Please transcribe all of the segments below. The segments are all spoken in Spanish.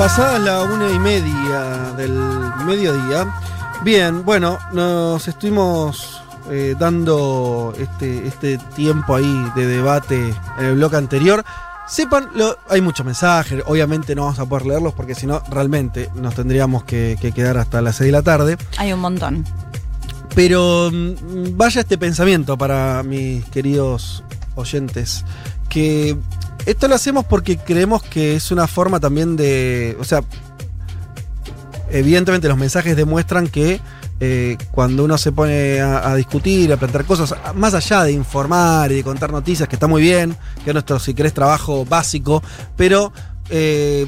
Pasada la una y media del mediodía. Bien, bueno, nos estuvimos eh, dando este, este tiempo ahí de debate en el bloque anterior. Sepan, lo- hay muchos mensajes, obviamente no vamos a poder leerlos porque si no, realmente nos tendríamos que, que quedar hasta las 6 de la tarde. Hay un montón. Pero mm, vaya este pensamiento para mis queridos oyentes, que esto lo hacemos porque creemos que es una forma también de, o sea, evidentemente los mensajes demuestran que eh, cuando uno se pone a, discutir, a plantear cosas, más allá de informar y de contar noticias, que está muy bien, que es nuestro, si querés, trabajo básico, pero eh,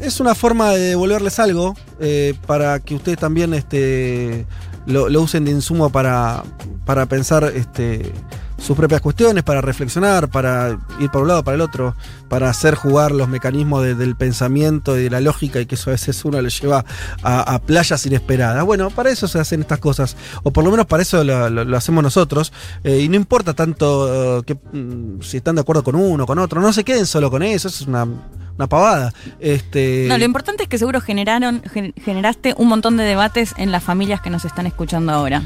es una forma de devolverles algo eh, para que ustedes también este, lo, lo usen de insumo para, para pensar este, sus propias cuestiones, para reflexionar, para ir para un lado, para el otro, para hacer jugar los mecanismos de- del pensamiento y de la lógica y que eso a veces uno le lleva a, playas inesperadas. Bueno, para eso se hacen estas cosas, o por lo menos para eso lo, hacemos nosotros, eh, y no importa tanto eh, que, mm, si están de acuerdo con uno con otro, no se queden solo con eso, eso es una, una pavada. Este, No, lo importante es que seguro generaron, gen- generaste un montón de debates en las familias que nos están escuchando ahora.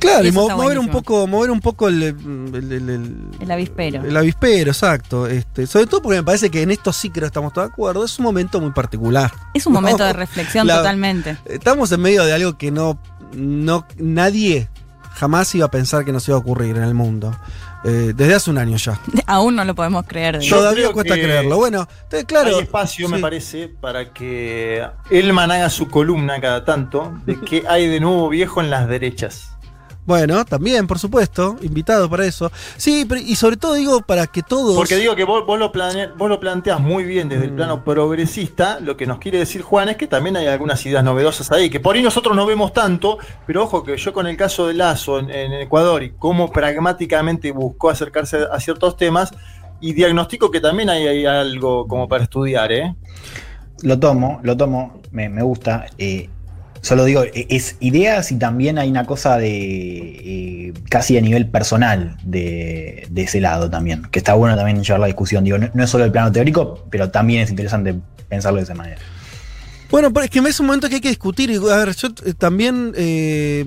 Claro, y mo- mover un poco, mover un poco el- el- el- el, El avispero. El avispero, exacto. Este, sobre todo porque me parece que en esto sí que no estamos todos de acuerdo. Es un momento muy particular. Es un momento No, de reflexión la- totalmente. Estamos en medio de algo que no, no nadie jamás iba a pensar que nos iba a ocurrir en el mundo. Eh, desde hace un año ya. Aún no lo podemos creer. de Yo Todavía creo cuesta que creerlo. Bueno, entonces, claro. Hay espacio, me parece, para que Elman haga su columna cada tanto de que hay de nuevo viejo en las derechas. Bueno, también, por supuesto, invitado para eso. Sí, pero- y sobre todo digo para que todos. Porque digo que vos, vos lo plane- vos lo planteas muy bien desde el Mm. plano progresista. Lo que nos quiere decir Juan es que también hay algunas ideas novedosas ahí, que por ahí nosotros no vemos tanto, pero ojo que yo con el caso de Lazo en, en Ecuador y cómo pragmáticamente buscó acercarse a ciertos temas, y diagnostico que también hay, hay algo como para estudiar, ¿eh? Lo tomo, lo tomo, me, me gusta. eh, solo digo, e- es ideas y también hay una cosa de eh, casi a nivel personal de, de ese lado también, que está bueno también llevar la discusión. Digo, no, es solo el plano teórico, pero también es interesante pensarlo de esa manera. Bueno, pero es que es un momento que hay que discutir. A ver, yo eh, también eh,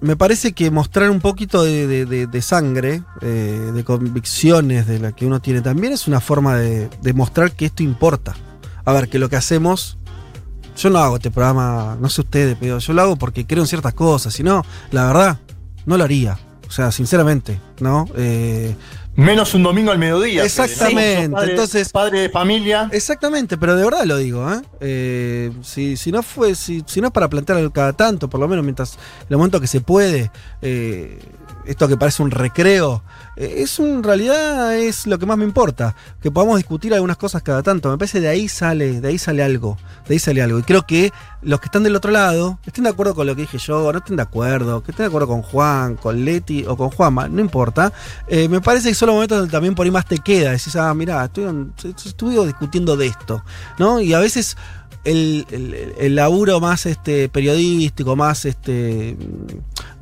me parece que mostrar un poquito de, de- sangre, de convicciones de la que uno tiene, también es una forma de, de mostrar que esto importa. A ver, que lo que hacemos. Yo no hago este programa, no sé ustedes, pero yo lo hago porque creo en ciertas cosas. Si no, la verdad, no lo haría. O sea, sinceramente, ¿no? Eh, Menos un domingo al mediodía. Exactamente, padre- entonces- Padre de familia. Exactamente, pero de verdad lo digo, ¿eh? Eh, si, si no fue, si, si no es para plantear cada tanto, por lo menos mientras el momento que se puede, eh, esto que parece un recreo, eh, es en realidad es lo que más me importa, que podamos discutir algunas cosas cada tanto. Me parece de ahí sale, de ahí sale algo, de ahí sale algo. Y creo que los que están del otro lado estén de acuerdo con lo que dije yo, no estén de acuerdo, que estén de acuerdo con Juan, con Leti o con Juanma, no importa. Eh, me parece que son los momentos donde también por ahí más te queda. Decís, ah, mirá, estuve discutiendo de esto, ¿no? Y a veces el, el- el laburo más este, periodístico, más este,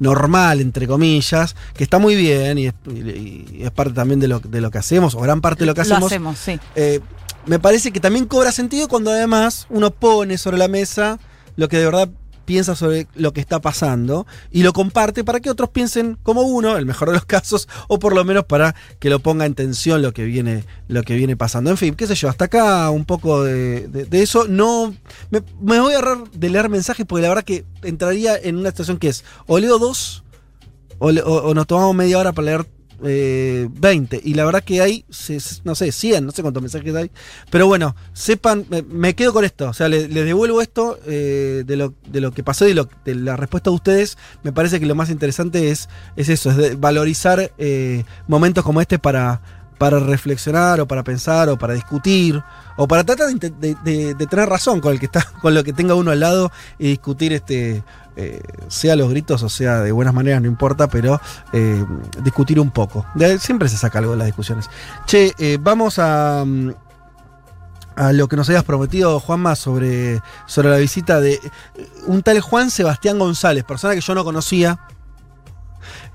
normal, entre comillas, que está muy bien y es, y- y es parte también de lo, de lo que hacemos, o gran parte de lo que Lo hacemos. hacemos, sí. Eh, me parece que también cobra sentido cuando además uno pone sobre la mesa lo que de verdad piensa sobre lo que está pasando y lo comparte para que otros piensen como uno, el mejor de los casos, o por lo menos para que lo ponga en tensión lo que viene, lo que viene pasando. En fin, qué sé yo, hasta acá un poco de, eso. No me, voy a ahorrar de leer mensajes porque la verdad que entraría en una situación que es o leo dos o- o nos tomamos media hora para leer eh, 20. Y la verdad que hay, no sé, 100, no sé cuántos mensajes hay. Pero bueno, sepan, me, quedo con esto. O sea, le- les devuelvo esto eh, de, lo, de lo que pasó y de la respuesta de ustedes. Me parece que lo más interesante es, es eso, es de valorizar eh, momentos como este para, para reflexionar o para pensar o para discutir o para tratar de, tener razón con el que está, con lo que tenga uno al lado y discutir este. eh, sea los gritos o sea de buenas maneras, no importa, pero eh, discutir un poco. Siempre se saca algo de las discusiones. Che, eh, vamos a, mm, a lo que nos habías prometido, Juanma, sobre, sobre la visita de un tal Juan Sebastián González, persona que yo no conocía.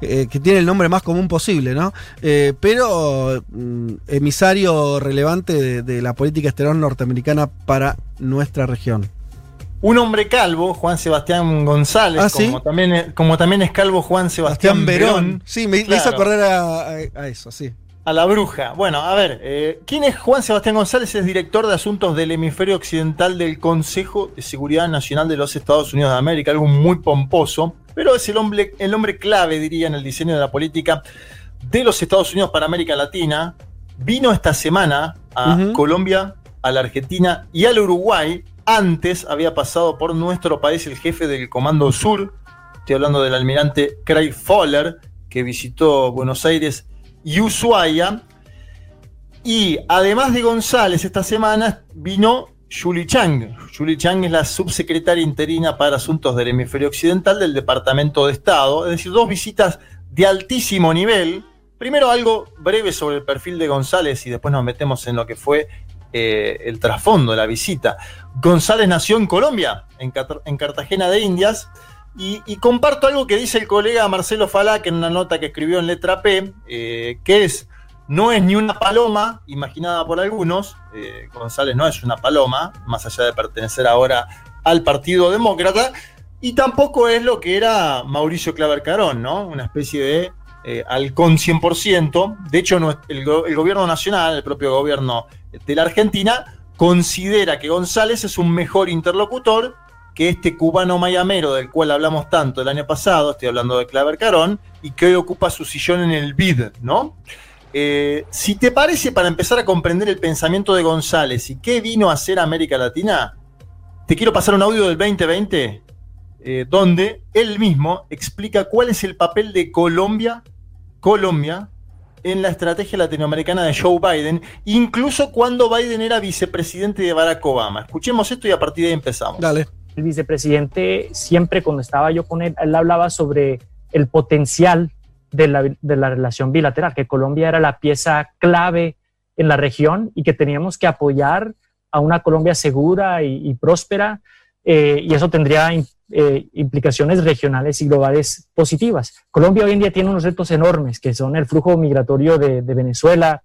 Eh, que tiene el nombre más común posible, ¿no? Eh, pero mm, emisario relevante de, de la política exterior norteamericana para nuestra región. Un hombre calvo, Juan Sebastián González, Ah, ¿sí? como, también, es- como también es calvo Juan Sebastián, Sebastián Verón. Verón. Sí, me, me hizo acordar a, a- a eso, sí. A la bruja. Bueno, a ver, eh, ¿quién es Juan Sebastián González? Es director de asuntos del hemisferio occidental del Consejo de Seguridad Nacional de los Estados Unidos de América, algo muy pomposo, pero es el hombre, el hombre clave, diría, en el diseño de la política de los Estados Unidos para América Latina. Vino esta semana a. Colombia, a la Argentina y al Uruguay. Antes había pasado por nuestro país el jefe del Comando Sur, estoy hablando del almirante Craig Fowler, que visitó Buenos Aires y Ushuaia. Y además de González, esta semana vino Julie Chang. Julie Chang es la subsecretaria interina para asuntos del hemisferio occidental del Departamento de Estado. Es decir, dos visitas de altísimo nivel. Primero algo breve sobre el perfil de González y después nos metemos en lo que fue eh, el trasfondo de la visita. González nació en Colombia, en, Cartagena de Indias, y, comparto algo que dice el colega Marcelo Falac en una nota que escribió en letra P, eh, que es, no es ni una paloma, imaginada por algunos, eh, González no es una paloma, más allá de pertenecer ahora al Partido Demócrata, y tampoco es lo que era Mauricio Claver Carón, ¿no? Una especie de eh, halcón 100%. De hecho, el, el gobierno nacional, el propio gobierno de la Argentina, considera que González es un mejor interlocutor que este cubano mayamero del cual hablamos tanto el año pasado, estoy hablando de Claver Carón, y que hoy ocupa su sillón en el BID, ¿no? Eh, si te parece, para empezar a comprender el pensamiento de González y qué vino a hacer América Latina, te quiero pasar un audio del 2020, eh, donde él mismo explica cuál es el papel de Colombia, Colombia, en la estrategia latinoamericana de Joe Biden, incluso cuando Biden era vicepresidente de Barack Obama. Escuchemos esto y a partir de ahí empezamos. Dale. el vicepresidente siempre cuando estaba yo con él, él hablaba sobre el potencial de la, relación bilateral, que Colombia era la pieza clave en la región y que teníamos que apoyar a una Colombia segura y, próspera, eh, y eso tendría eh, implicaciones regionales y globales positivas. Colombia hoy en día tiene unos retos enormes, que son el flujo migratorio de, de Venezuela,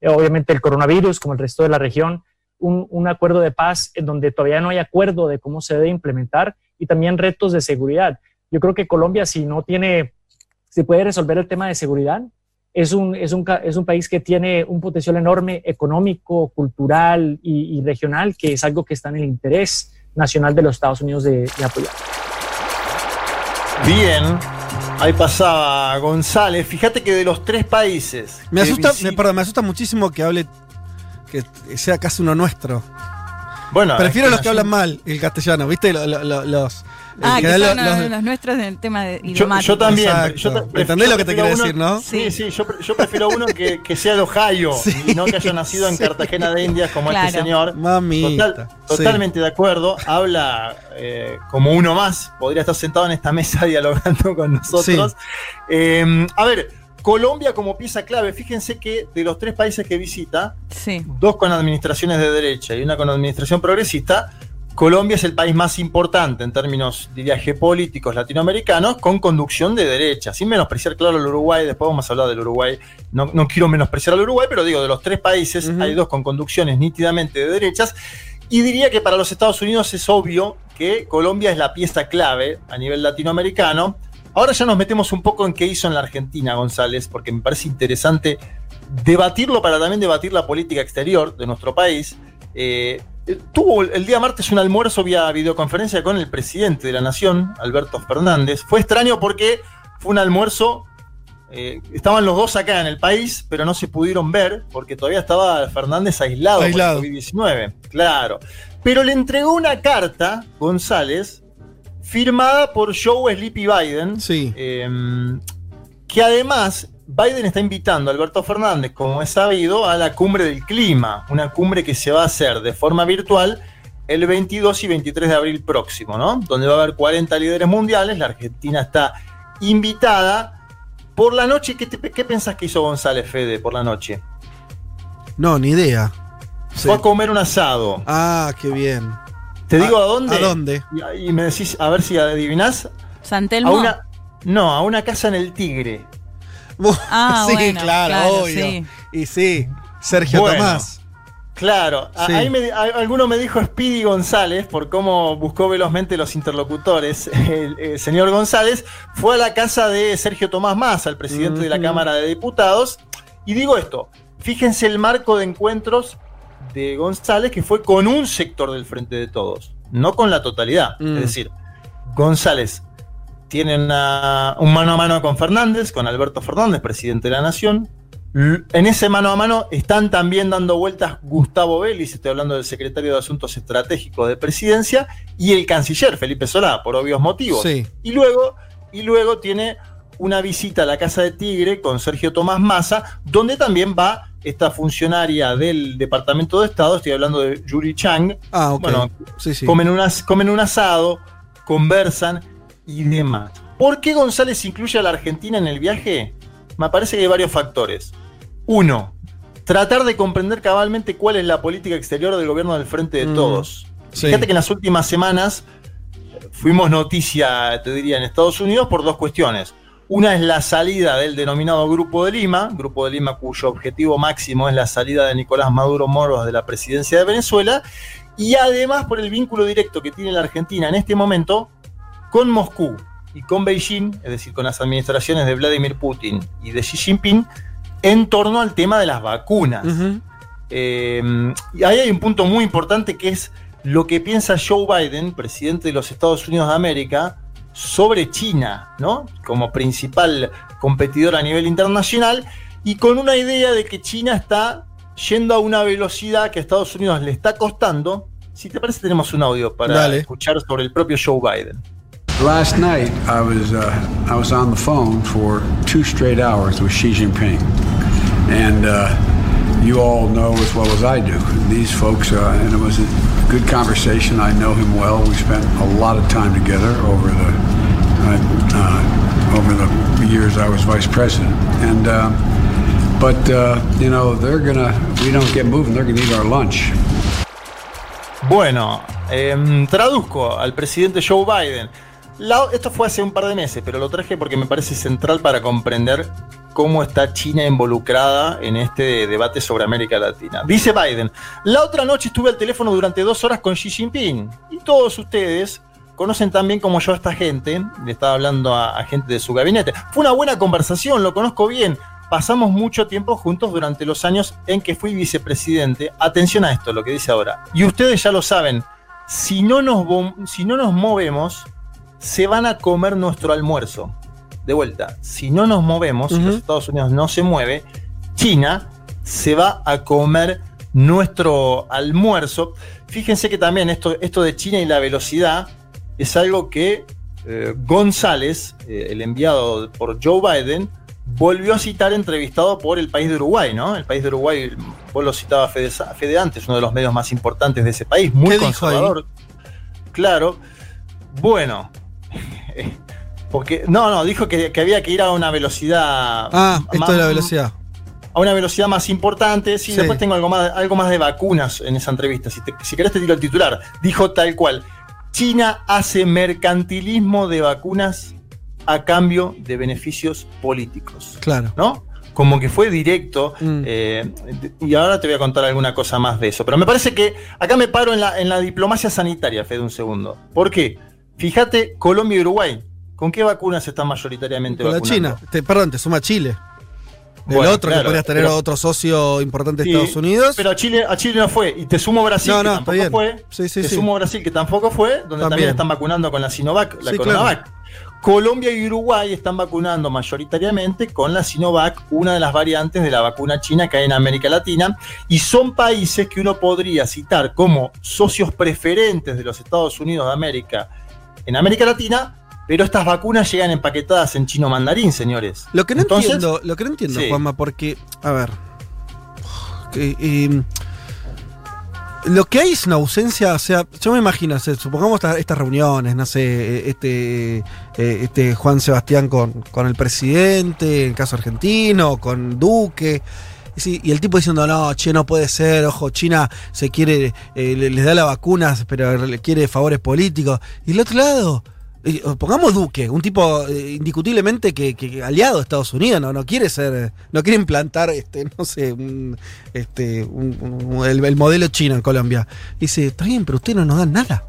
eh, obviamente el coronavirus, como el resto de la región, un, un acuerdo de paz en donde todavía no hay acuerdo de cómo se debe implementar y también retos de seguridad. Yo creo que Colombia, si no tiene, si puede resolver el tema de seguridad, es un, es un, es un país que tiene un potencial enorme económico, cultural y, y regional, que es algo que está en el interés nacional de los Estados Unidos de, de apoyar. Bien, ahí pasaba González. Fíjate que de los tres países. Me asusta, me, perdón, me asusta muchísimo que hable, que sea casi uno nuestro. Bueno, Prefiero es los que hablan mal el castellano, ¿viste? Lo- lo- lo- los. Ah, en que son los- los, los nuestros en el tema de Yo, idiomático. yo también. Yo ta- ¿Entendés lo que te quiero uno- decir, no? Sí, sí, yo, pre- yo prefiero uno que, que sea de Ohio Sí. y no que haya nacido en. Cartagena de Indias como Claro. este señor. Total- sí. totalmente de acuerdo. Habla eh, como uno más. Podría estar sentado en esta mesa dialogando con nosotros. Eh, a ver, Colombia como pieza clave. Fíjense que de los tres países que visita, Sí. dos con administraciones de derecha y una con administración progresista, Colombia es el país más importante en términos, diría, geopolíticos latinoamericanos, con conducción de derecha. Sin menospreciar, claro, el Uruguay, después vamos a hablar del Uruguay. No, no quiero menospreciar al Uruguay, pero digo, de los tres países hay dos con conducciones nítidamente de derechas. Y diría que para los Estados Unidos es obvio que Colombia es la pieza clave a nivel latinoamericano. Ahora ya nos metemos un poco en qué hizo en la Argentina González, porque me parece interesante debatirlo para también debatir la política exterior de nuestro país. Eh, tuvo el día martes un almuerzo vía videoconferencia con el presidente de la Nación, Alberto Fernández. Fue extraño porque fue un almuerzo eh, estaban los dos acá en el país, pero no se pudieron ver porque todavía estaba Fernández aislado, Aislado. por el COVID-19. Claro. Pero le entregó una carta, González, firmada por Joe Sleepy Biden, Sí. eh, que además Biden está invitando a Alberto Fernández, como es sabido, a la cumbre del clima, una cumbre que se va a hacer de forma virtual el 22 y 23 de abril próximo, ¿no? Donde va a haber 40 líderes mundiales, la Argentina está invitada. Por la noche, ¿qué, te- qué pensás que hizo González Fede por la noche? No, ni idea. Sí. Fue a comer un asado. Ah, qué bien. Te digo ¿A- a dónde. a dónde? Y, y me decís, a ver si adivinás. San A una, no, a una casa en el Tigre. Ah, sí, bueno, claro, claro, obvio. sí. Y sí, Sergio Bueno. Tomás. Claro, Sí. ahí me- a- alguno me dijo Speedy González por cómo buscó velozmente los interlocutores. El, el señor González fue a la casa de Sergio Tomás Massa, el presidente de la. Cámara de Diputados. Y digo esto, fíjense el marco de encuentros de González que fue con un sector del Frente de Todos, no con la totalidad. Mm. Es decir, González tiene una- un mano a mano con Fernández, con Alberto Fernández, presidente de la Nación. En ese mano a mano están también dando vueltas Gustavo Vélez, estoy hablando del secretario de Asuntos Estratégicos de Presidencia, y el canciller Felipe Solá, por obvios motivos. Sí. Y luego, y luego tiene una visita a la Casa de Tigre con Sergio Tomás Massa, donde también va esta funcionaria del Departamento de Estado, estoy hablando de Yuri Chang. Ah, ok. Bueno, sí, sí. Comen, unas, comen un asado, conversan y demás. ¿Por qué González incluye a la Argentina en el viaje? Me parece que hay varios factores. Uno, tratar de comprender cabalmente cuál es la política exterior del gobierno del Frente de Mm, Todos. sí. Fíjate que en las últimas semanas eh, fuimos noticia, te diría, en Estados Unidos por dos cuestiones. Una es la salida del denominado Grupo de Lima, Grupo de Lima cuyo objetivo máximo es la salida de Nicolás Maduro Moros de la presidencia de Venezuela, y además por el vínculo directo que tiene la Argentina en este momento con Moscú y con Beijing, es decir, con las administraciones de Vladimir Putin y de Xi Jinping, en torno al tema de las vacunas. Eh, y ahí hay un punto muy importante que es lo que piensa Joe Biden, presidente de los Estados Unidos de América, sobre China, ¿no? Como principal competidor a nivel internacional y con una idea de que China está yendo a una velocidad que a Estados Unidos le está costando. Si te parece, tenemos un audio para Dale. escuchar sobre el propio Joe Biden. Last night, I was uh, I was on the phone for two straight hours with Xi Jinping, and uh, you all know as well as I do these folks. Uh, and it was a good conversation. I know him well. We spent a lot of time together over the uh, uh, over the years I was vice president, and. Um, but uh, you know they're gonna. We don't get moving. They're gonna eat our lunch. Bueno, em, traduzco al presidente Joe Biden. Esto fue hace un par de meses, pero lo traje porque me parece central para comprender cómo está China involucrada en este debate sobre América Latina. Dice Biden, la otra noche estuve al teléfono durante dos horas con Xi Jinping y todos ustedes conocen tan bien como yo a esta gente, le estaba hablando a, a gente de su gabinete. Fue una buena conversación, lo conozco bien. Pasamos mucho tiempo juntos durante los años en que fui vicepresidente. Atención a esto, lo que dice ahora. Y ustedes ya lo saben, si no nos, si no nos movemos, se van a comer nuestro almuerzo. De vuelta, si no nos movemos, si los Estados Unidos no se mueve, China se va a comer nuestro almuerzo. Fíjense que también esto, esto de China y la velocidad es algo que eh, González, eh, el enviado por Joe Biden, volvió a citar entrevistado por el país de Uruguay, ¿no? El país de Uruguay, vos lo citaba Fede, Fede antes, uno de los medios más importantes de ese país, muy conservador. Claro. Bueno. Porque, no, no, dijo que, que había que ir a una velocidad. Ah, esto de la velocidad. A una velocidad más importante. Sí, Sí. después tengo algo más, algo más de vacunas en esa entrevista. Si, te- si querés te tiro el titular. Dijo tal cual. China hace mercantilismo de vacunas a cambio de beneficios políticos. Claro. ¿No? Como que fue directo. Mm. eh, y ahora te voy a contar alguna cosa más de eso. Pero me parece que acá me paro en la, en la diplomacia sanitaria, Fede, un segundo. ¿Por qué? Fíjate, Colombia y Uruguay. ¿Con qué vacunas están mayoritariamente Con la? China. Te- perdón, te suma Chile. El Bueno, otro, que podrías tener pero- otro socio importante de Sí, Estados Unidos. Pero a Chile, a Chile no fue. Y te sumo Brasil, No, que tampoco bien. fue. Sí, sí, te sumo Brasil, que tampoco fue, donde también, También. están vacunando con la Sinovac, la Coronavac. Colombia y Uruguay están vacunando mayoritariamente con la Sinovac, una de las variantes de la vacuna china que hay en América Latina, y son países que uno podría citar como socios preferentes de los Estados Unidos de América en América Latina, pero estas vacunas llegan empaquetadas en chino mandarín, señores. Lo que no Entonces- entiendo, lo que no entiendo, Sí. Juanma, porque, a ver. eh, eh, lo que hay es una ausencia, o sea, yo me imagino, o sea, supongamos esta- estas reuniones, no sé, eh, este, eh, este Juan Sebastián con, con el presidente, en el caso argentino, con Duque. Sí, y el tipo diciendo, no, che, no puede ser, ojo, China se quiere, eh, le- les da las vacunas, pero le quiere favores políticos. Y el otro lado, pongamos Duque, un tipo eh, indiscutiblemente que, que aliado de Estados Unidos, no, no quiere ser, no quiere implantar, este, no sé, un- este, el, el modelo chino en Colombia. Dice, está bien, pero ustedes no nos dan nada.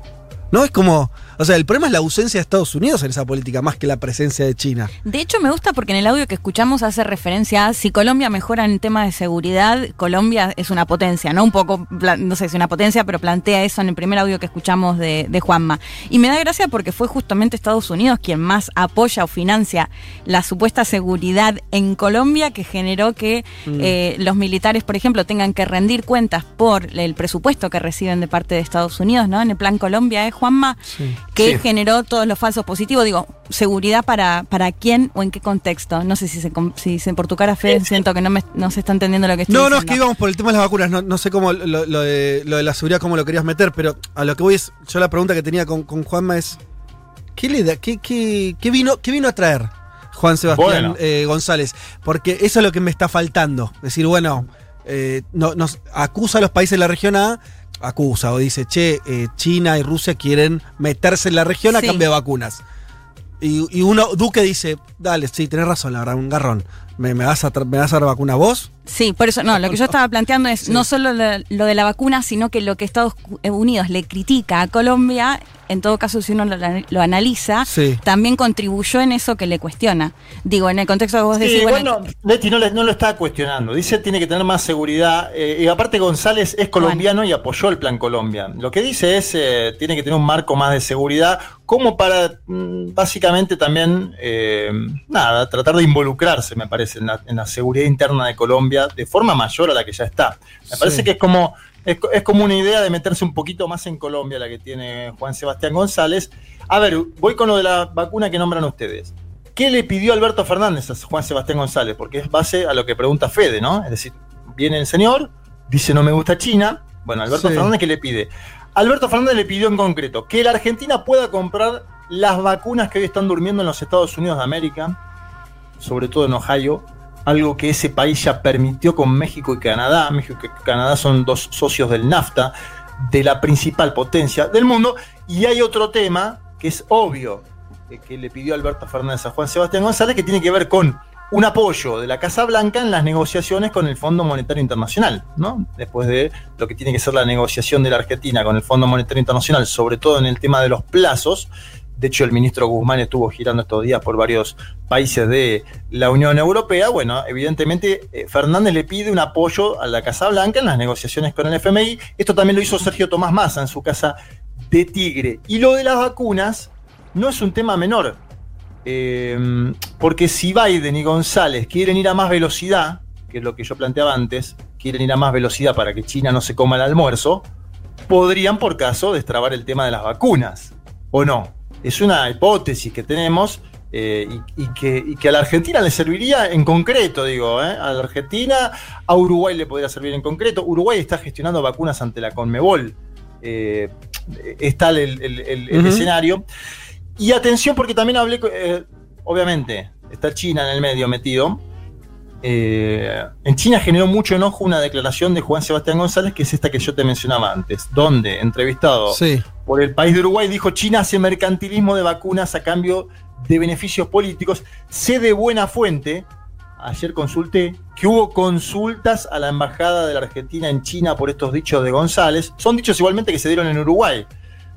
No es como, o sea, el problema es la ausencia de Estados Unidos en esa política más que la presencia de China. De hecho, me gusta porque en el audio que escuchamos hace referencia a si Colombia mejora en tema de seguridad, Colombia es una potencia, ¿no? Un poco, no sé si una potencia, pero plantea eso en el primer audio que escuchamos de, de Juanma. Y me da gracia porque fue justamente Estados Unidos quien más apoya o financia la supuesta seguridad en Colombia que generó que eh, los militares, por ejemplo, tengan que rendir cuentas por el presupuesto que reciben de parte de Estados Unidos, ¿no? En el plan Colombia, ¿eh, Juanma? que Sí. generó todos los falsos positivos. Digo, seguridad para, para quién o en qué contexto. No sé si se, si se por tu cara, Fede, siento que no, me, no se está entendiendo lo que estoy No, no, es que diciendo. íbamos por el tema de las vacunas. No, no sé cómo lo, lo de, lo de la seguridad, cómo lo querías meter, pero a lo que voy es. Yo la pregunta que tenía con, con Juanma es: ¿qué le da? ¿Qué, qué, qué vino, qué vino a traer Juan Sebastián Bueno. eh, González? Porque eso es lo que me está faltando. Decir, bueno, eh, no, nos acusa a los países de la región A. Acusa o dice, che, eh, China y Rusia quieren meterse en la región a Sí. cambio de vacunas. Y, y uno, Duque dice, dale, sí, tenés razón, la verdad, un garrón. ¿Me, me vas, a ¿Me vas a dar vacuna vos? Sí, por eso, no, lo que yo estaba planteando es Sí. no solo lo, lo de la vacuna, sino que lo que Estados Unidos le critica a Colombia, en todo caso, si uno lo, lo analiza, Sí. también contribuyó en eso que le cuestiona. Digo, en el contexto que vos Sí, decís, bueno, igual no, Leti no, no lo está cuestionando. Dice tiene que tener más seguridad. eh, y aparte González es colombiano y apoyó el plan Colombia. Lo que dice es eh, tiene que tener un marco más de seguridad como para mm, básicamente también eh, nada tratar de involucrarse, me parece, en la, en la seguridad interna de Colombia de forma mayor a la que ya está. Me parece Sí. que es como es, co- es como una idea de meterse un poquito más en Colombia la que tiene Juan Sebastián González. A ver, voy con lo de la vacuna que nombran ustedes. ¿Qué le pidió Alberto Fernández a Juan Sebastián González? Porque es base a lo que pregunta Fede, ¿no? Es decir, viene el señor, dice no me gusta China. Bueno, Alberto Sí. Fernández, ¿qué le pide? Alberto Fernández le pidió en concreto que la Argentina pueda comprar las vacunas que hoy están durmiendo en los Estados Unidos de América, sobre todo en Ohio, algo que ese país ya permitió con México y Canadá. México y Canadá son dos socios del NAFTA, de la principal potencia del mundo. Y hay otro tema que es obvio, eh, que le pidió Alberto Fernández a Juan Sebastián González, que tiene que ver con un apoyo de la Casa Blanca en las negociaciones con el Fondo Monetario Internacional, ¿no? Después de lo que tiene que ser la negociación de la Argentina con el Fondo Monetario Internacional, sobre todo en el tema de los plazos. De hecho, el ministro Guzmán estuvo girando estos días por varios países de la Unión Europea. Bueno, evidentemente eh, Fernández le pide un apoyo a la Casa Blanca en las negociaciones con el FMI. Esto también lo hizo Sergio Tomás Massa en su casa de Tigre. Y lo de las vacunas no es un tema menor. Eh, porque si Biden y González quieren ir a más velocidad, que es lo que yo planteaba antes, quieren ir a más velocidad para que China no se coma el almuerzo, podrían por caso destrabar el tema de las vacunas. ¿O no? Es una hipótesis que tenemos eh, y, y que, y que a la Argentina le serviría en concreto, digo, ¿eh? a la Argentina, a Uruguay le podría servir en concreto. Uruguay está gestionando vacunas ante la Conmebol. Eh, está el, el- el- el Ujú. escenario. Y atención porque también hablé, eh, obviamente, está China en el medio metido. Eh, en China generó mucho enojo una declaración de Juan Sebastián González, que es esta que yo te mencionaba antes, donde, entrevistado Sí. por el país de Uruguay, dijo China hace mercantilismo de vacunas a cambio de beneficios políticos. Sé de buena fuente, ayer consulté, que hubo consultas a la embajada de la Argentina en China por estos dichos de González. Son dichos igualmente que se dieron en Uruguay,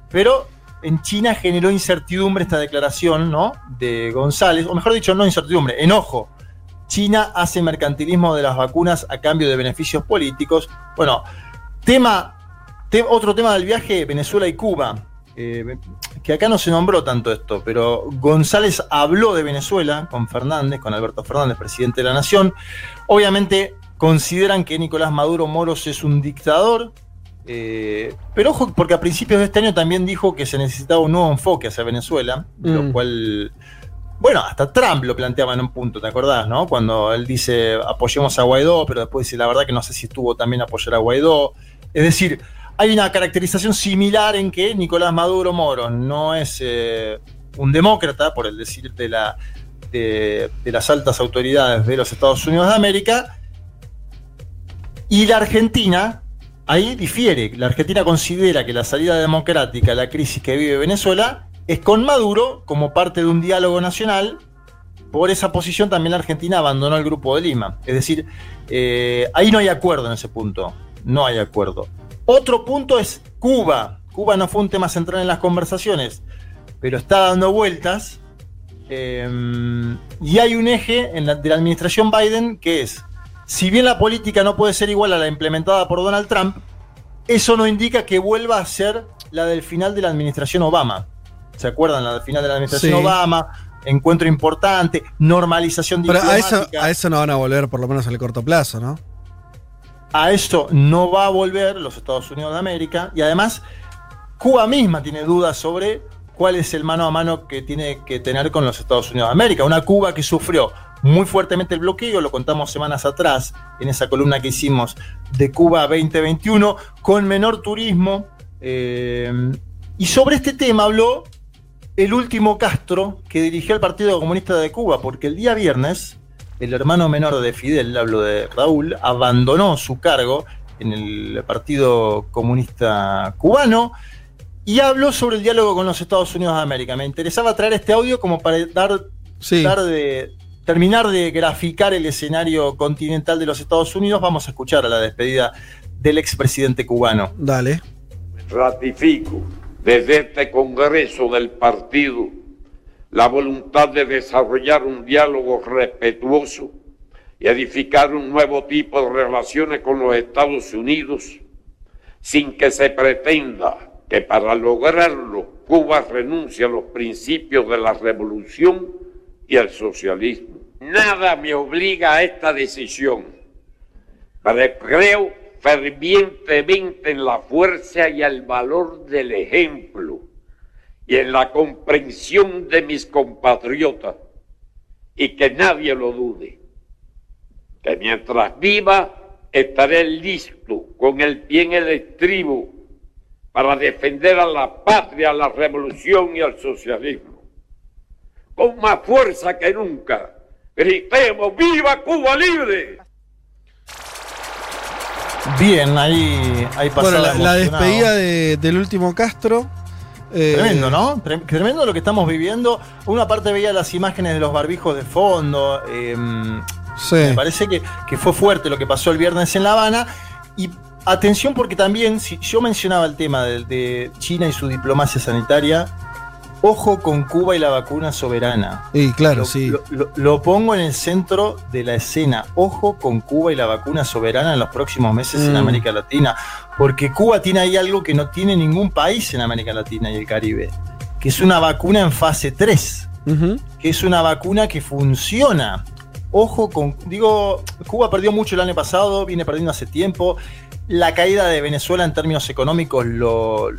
pero en China generó incertidumbre esta declaración ¿no? de González, o mejor dicho, no incertidumbre, enojo. China hace mercantilismo de las vacunas a cambio de beneficios políticos. Bueno, tema, te- otro tema del viaje, Venezuela y Cuba. Eh, que acá no se nombró tanto esto, pero González habló de Venezuela con Fernández, con Alberto Fernández, presidente de la Nación. Obviamente consideran que Nicolás Maduro Moros es un dictador, eh, pero ojo, porque a principios de este año también dijo que se necesitaba un nuevo enfoque hacia Venezuela, lo Mm. cual, bueno, hasta Trump lo planteaba en un punto, ¿te acordás, no? Cuando él dice apoyemos a Guaidó, pero después dice la verdad que no sé si estuvo también apoyar a Guaidó. Es decir, hay una caracterización similar en que Nicolás Maduro Moro no es eh, un demócrata, por el decir de, la, de, de las altas autoridades de los Estados Unidos de América, y la Argentina, ahí difiere. La Argentina considera que la salida democrática a la crisis que vive Venezuela es con Maduro como parte de un diálogo nacional. Por esa posición también la Argentina abandonó el Grupo de Lima. Es decir, eh, ahí no hay acuerdo en ese punto. No hay acuerdo. Otro punto es Cuba. Cuba no fue un tema central en las conversaciones, pero está dando vueltas. eh, y hay un eje en la- de la administración Biden que es, si bien la política no puede ser igual a la implementada por Donald Trump, eso no indica que vuelva a ser la del final de la administración Obama. ¿Se acuerdan? La final de la administración Sí. Obama, encuentro importante, normalización Pero a eso, diplomática. a eso no van a volver, por lo menos en el corto plazo, ¿no? A eso no va a volver los Estados Unidos de América y además Cuba misma tiene dudas sobre cuál es el mano a mano que tiene que tener con los Estados Unidos de América. Una Cuba que sufrió muy fuertemente el bloqueo, lo contamos semanas atrás en esa columna que hicimos de Cuba 2021, con menor turismo. eh, y sobre este tema habló el último Castro que dirigió el Partido Comunista de Cuba, porque el día viernes el hermano menor de Fidel, hablo de Raúl, abandonó su cargo en el Partido Comunista Cubano y habló sobre el diálogo con los Estados Unidos de América. Me interesaba traer este audio como para dar, Sí. dar de, terminar de graficar el escenario continental de los Estados Unidos. Vamos a escuchar a la despedida del expresidente cubano. Dale. Ratifico desde este Congreso del Partido la voluntad de desarrollar un diálogo respetuoso y edificar un nuevo tipo de relaciones con los Estados Unidos sin que se pretenda que para lograrlo Cuba renuncie a los principios de la revolución y al socialismo. Nada me obliga a esta decisión, pero creo fervientemente en la fuerza y el valor del ejemplo y en la comprensión de mis compatriotas y que nadie lo dude, que mientras viva estaré listo con el pie en el estribo para defender a la patria, a la revolución y al socialismo. Con más fuerza que nunca, gritemos ¡Viva Cuba libre! Bien, ahí, ahí pasaba Bueno, la, la despedida de- del último Castro. eh, Tremendo, ¿no? Tre- Tremendo lo que estamos viviendo. Una parte veía las imágenes de los barbijos de fondo. eh, Sí. Me parece que, que fue fuerte lo que pasó el viernes en La Habana. Y atención porque también, si yo mencionaba el tema de, de China y su diplomacia sanitaria, ojo con Cuba y la vacuna soberana. Y claro, Lo, sí. lo- lo- lo pongo en el centro de la escena. Ojo con Cuba y la vacuna soberana en los próximos meses en Mm. América Latina. Porque Cuba tiene ahí algo que no tiene ningún país en América Latina y el Caribe. Que es una vacuna en fase 3 Ujú. que es una vacuna que funciona. Ojo con. Digo, Cuba perdió mucho el año pasado, viene perdiendo hace tiempo. La caída de Venezuela en términos económicos lo,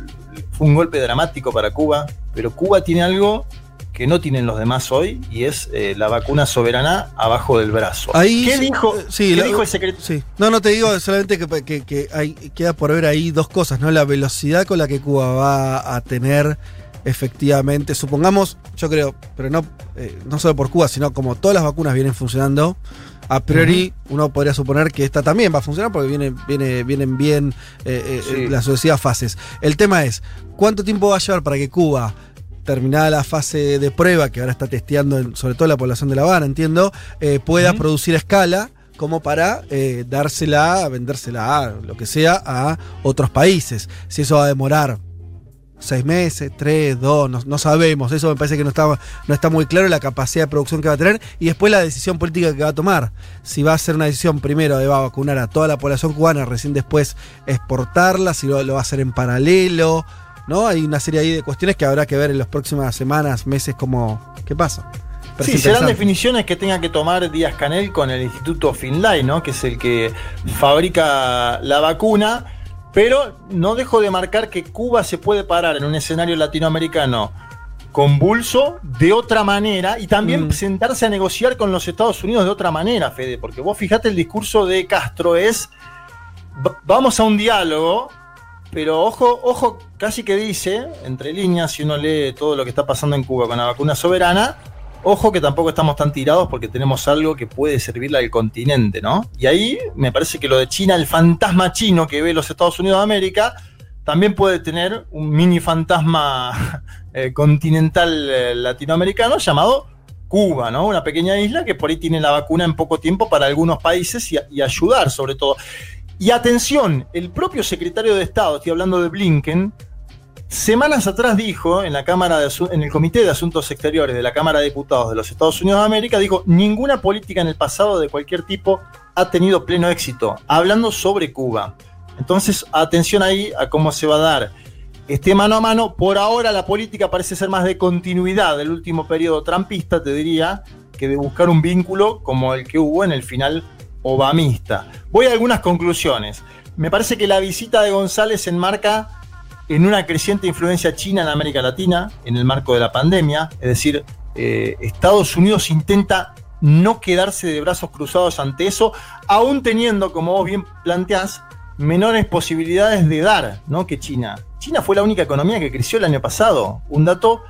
fue un golpe dramático para Cuba, pero Cuba tiene algo que no tienen los demás hoy y es eh, la vacuna soberana abajo del brazo. Ahí ¿Qué sí, dijo, eh, sí, qué la- dijo el secretario? Sí. No, no te digo solamente que, que- que hay, queda por ver ahí dos cosas, ¿no? La velocidad con la que Cuba va a tener efectivamente, supongamos, yo creo, pero no, eh, no solo por Cuba, sino como todas las vacunas vienen funcionando, a priori uno podría suponer que esta también va a funcionar porque viene, viene, vienen bien eh, eh, las sucesivas fases. El tema es, ¿cuánto tiempo va a llevar para que Cuba terminada la fase de prueba que ahora está testeando en- sobre todo la población de La Habana, entiendo, eh, pueda producir a escala como para eh, dársela, vendérsela, a lo que sea, a otros países. Si eso va a demorar seis meses, tres, dos, no, no sabemos. Eso me parece que no está, no está muy claro la capacidad de producción que va a tener y después la decisión política que va a tomar. Si va a ser una decisión primero de va a vacunar a toda la población cubana, recién después exportarla, si lo, lo va a hacer en paralelo. ¿no? Hay una serie ahí de cuestiones que habrá que ver en las próximas semanas, meses, cómo, qué pasa. Pero Sí, serán definiciones que tenga que tomar Díaz Canel con el Instituto Finlay, ¿no? Que es el que fabrica la vacuna. Pero no dejo de marcar que Cuba se puede parar en un escenario latinoamericano convulso de otra manera y también Mm. sentarse a negociar con los Estados Unidos de otra manera, Fede, porque vos fijate el discurso de Castro es "Va- vamos a un diálogo, pero ojo, ojo, casi que dice, entre líneas, si uno lee todo lo que está pasando en Cuba con la vacuna soberana, ojo que tampoco estamos tan tirados porque tenemos algo que puede servirle al continente, ¿no? Y ahí me parece que lo de China, el fantasma chino que ve los Estados Unidos de América, también puede tener un mini fantasma eh, continental eh, latinoamericano llamado Cuba, ¿no? Una pequeña isla que por ahí tiene la vacuna en poco tiempo para algunos países y, y ayudar sobre todo. Y atención, el propio secretario de Estado, estoy hablando de Blinken, semanas atrás dijo en la Cámara en el Comité de Asuntos Exteriores de la Cámara de Diputados de los Estados Unidos de América, dijo, ninguna política en el pasado de cualquier tipo ha tenido pleno éxito, hablando sobre Cuba. Entonces, atención ahí a cómo se va a dar este mano a mano. Por ahora la política parece ser más de continuidad del último periodo trampista, te diría, que de buscar un vínculo como el que hubo en el final obamista. Voy a algunas conclusiones. Me parece que la visita de González enmarca en una creciente influencia china en América Latina, en el marco de la pandemia, es decir, eh, Estados Unidos intenta no quedarse de brazos cruzados ante eso, aún teniendo, como vos bien planteás, menores posibilidades de dar ¿no? que China. China fue la única economía que creció el año pasado, un dato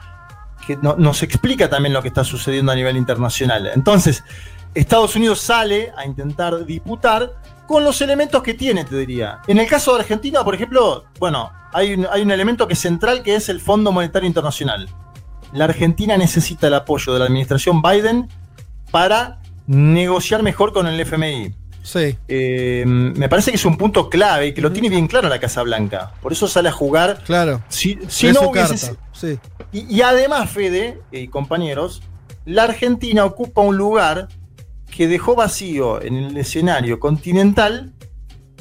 que no- nos explica también lo que está sucediendo a nivel internacional. Entonces, Estados Unidos sale a intentar disputar con los elementos que tiene, te diría. En el caso de Argentina, por ejemplo, bueno, hay un, hay un elemento que es central que es el Fondo Monetario Internacional. La Argentina necesita el apoyo de la administración Biden para negociar mejor con el FMI. Sí. Eh, me parece que es un punto clave y que lo tiene bien claro la Casa Blanca. Por eso sale a jugar. Claro. Si, no hubiese Sí. y, y además, Fede y compañeros, la Argentina ocupa un lugar que dejó vacío en el escenario continental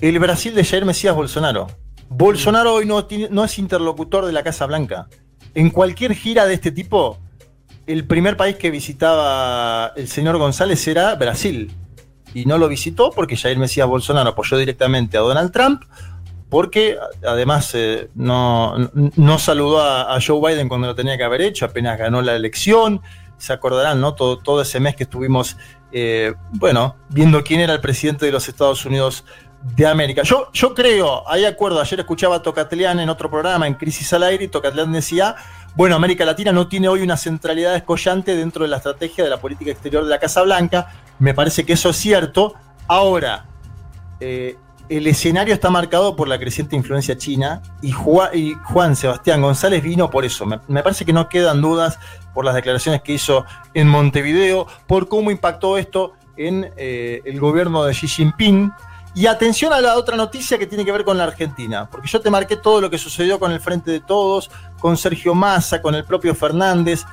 el Brasil de Jair Mesías Bolsonaro. Bolsonaro hoy no, tiene- no es interlocutor de la Casa Blanca. En cualquier gira de este tipo, el primer país que visitaba el señor González era Brasil. Y no lo visitó porque Jair Mesías Bolsonaro apoyó directamente a Donald Trump, porque además eh, no, no saludó a, a Joe Biden cuando lo tenía que haber hecho, apenas ganó la elección. Se acordarán, ¿no? Todo, todo ese mes que estuvimos, eh, bueno, viendo quién era el presidente de los Estados Unidos de América. Yo, yo creo, hay acuerdo, ayer escuchaba a Tocatlián en otro programa, en Crisis al Aire, y Tocatlián decía, bueno, América Latina no tiene hoy una centralidad escollante dentro de la estrategia de la política exterior de la Casa Blanca. Me parece que eso es cierto. Ahora, eh, el escenario está marcado por la creciente influencia china y Juan, Sebastián González vino por eso. Me, parece que no quedan dudas por las declaraciones que hizo en Montevideo, por cómo impactó esto en eh, el gobierno de Xi Jinping. Y atención a la otra noticia que tiene que ver con la Argentina, porque yo te marqué todo lo que sucedió con el Frente de Todos, con Sergio Massa, con el propio Fernández.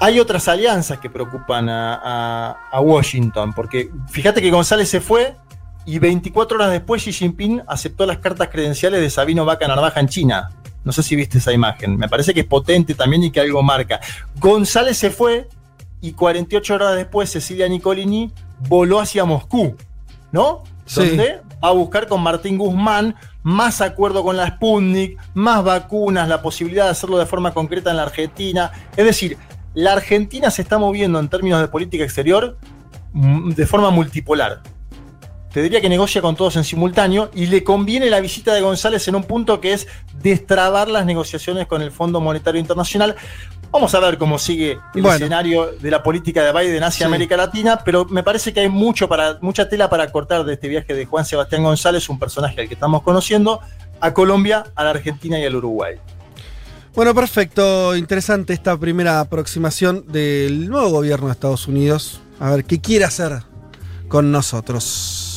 Hay otras alianzas que preocupan a Washington, porque fíjate que González se fue y 24 horas después Xi Jinping aceptó las cartas credenciales de Sabino Vaca Narvaja en China. No sé si viste esa imagen. Me parece que es potente también y que algo marca. González se fue y 48 horas después Cecilia Nicolini voló hacia Moscú, ¿no? Sí. Donde va a buscar con Martín Guzmán más acuerdo con la Sputnik, más vacunas, la posibilidad de hacerlo de forma concreta en la Argentina. Es decir, la Argentina se está moviendo en términos de política exterior mm, de forma multipolar te diría que negocia con todos en simultáneo y le conviene la visita de González en un punto que es destrabar las negociaciones con el Fondo Monetario Internacional. Vamos a ver cómo sigue el Bueno. escenario de la política de Biden hacia Sí. América Latina, pero me parece que hay mucho para, mucha tela para cortar de este viaje de Juan Sebastián González, un personaje al que estamos conociendo, a Colombia, a la Argentina y al Uruguay. Bueno, perfecto. Interesante esta primera aproximación del nuevo gobierno de Estados Unidos. A ver qué quiere hacer con nosotros.